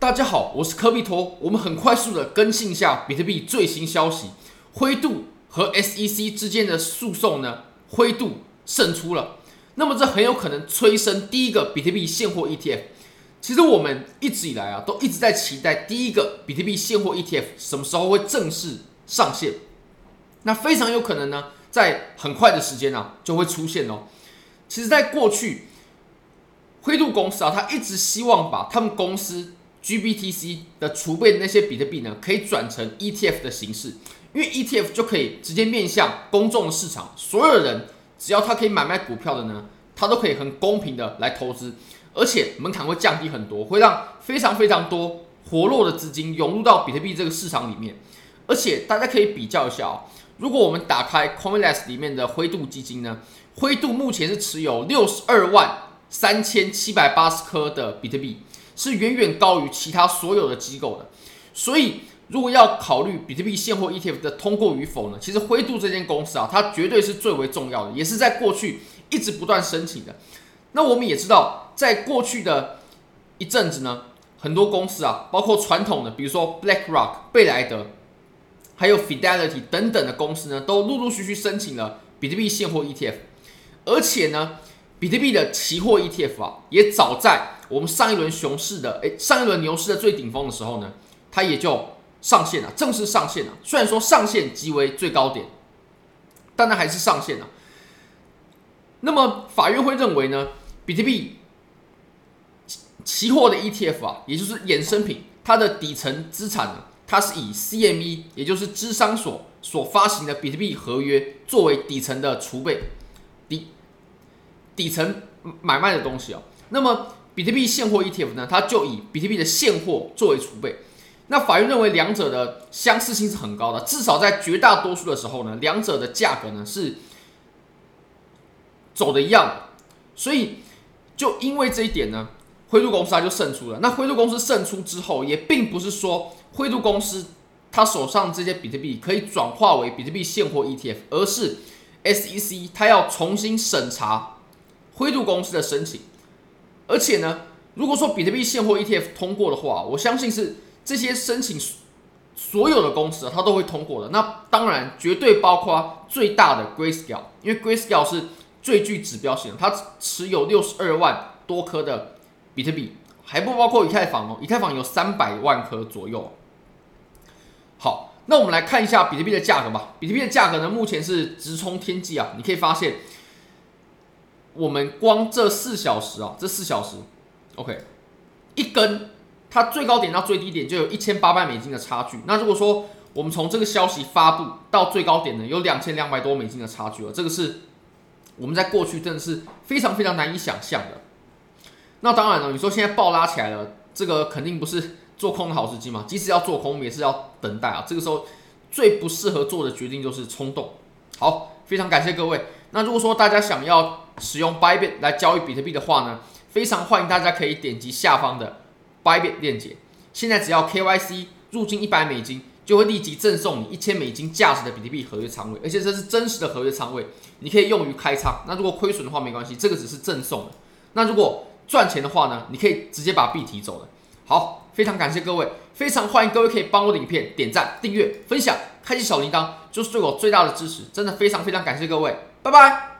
大家好，我是科比托。我们很快速的更新一下比特币最新消息。灰度和 SEC 之间的诉讼呢，灰度胜出了。那么这很有可能催生第一个比特币现货 ETF。其实我们一直以来啊，都一直在期待第一个比特币现货 ETF 什么时候会正式上线。那非常有可能呢，在很快的时间啊，就会出现哦。其实，在过去，灰度公司啊，他一直希望把他们公司。GBTC 的储备的那些比特币呢，可以转成 ETF 的形式，因为 ETF 就可以直接面向公众的市场，所有人只要他可以买卖股票的呢，他都可以很公平的来投资，而且门槛会降低很多，会让非常非常多活络的资金涌入到比特币这个市场里面。而且大家可以比较一下哦，如果我们打开 Coindesk 里面的灰度基金呢，灰度目前是持有六十二万三千七百八十颗的比特币。是远远高于其他所有的机构的，所以如果要考虑比特币现货 ETF 的通过与否呢，其实灰度这间公司啊，它绝对是最为重要的，也是在过去一直不断申请的。那我们也知道，在过去的一阵子呢，很多公司啊，包括传统的，比如说 BlackRock、贝莱德，还有 Fidelity 等等的公司呢，都陆陆续续申请了比特币现货 ETF，而且呢。比特币的期货 ETF 啊，也早在我们上一轮熊市的，诶，上一轮牛市的最顶峰的时候呢，它也就上线了，正式上线了。虽然说上线即为最高点，但它还是上线了。那么法院会认为呢，比特币期货的 ETF 啊，也就是衍生品，它的底层资产呢，它是以 CME，也就是芝商所所发行的比特币合约作为底层的储备。底层买卖的东西哦，那么比特币现货 ETF 呢，它就以比特币的现货作为储备。那法院认为两者的相似性是很高的，至少在绝大多数的时候呢，两者的价格呢是走的一样的。所以就因为这一点呢，灰度公司它就胜出了。那灰度公司胜出之后，也并不是说灰度公司它手上这些比特币可以转化为比特币现货 ETF，而是 SEC 它要重新审查。灰度公司的申请，而且呢，如果说比特币现货 ETF 通过的话，我相信是这些申请所有的公司，它都会通过的。那当然绝对包括最大的 Grayscale，因为 Grayscale 是最具指标性，它持有六十二万多颗的比特币，还不包括以太坊哦，以太坊有三百万颗左右。好，那我们来看一下比特币的价格吧。比特币的价格呢，目前是直冲天际啊，你可以发现。我们光这四小时啊，这四小时，OK，一根它最高点到最低点就有一千八百美金的差距。那如果说我们从这个消息发布到最高点呢，有两千两百多美金的差距了，这个是我们在过去真的是非常非常难以想象的。那当然了，你说现在暴拉起来了，这个肯定不是做空的好时机嘛。即使要做空，我们也是要等待啊。这个时候最不适合做的决定就是冲动。好，非常感谢各位。那如果说大家想要使用 Bybit 来交易比特币的话呢，非常欢迎大家可以点击下方的 Bybit 链接。现在只要 KYC 入金一百美金，就会立即赠送你一千美金价值的比特币合约仓位，而且这是真实的合约仓位，你可以用于开仓。那如果亏损的话没关系，这个只是赠送的。那如果赚钱的话呢，你可以直接把币提走了。好，非常感谢各位，非常欢迎各位可以帮我的影片点赞、订阅、分享、开启小铃铛，就是对我最大的支持。真的非常非常感谢各位。拜拜。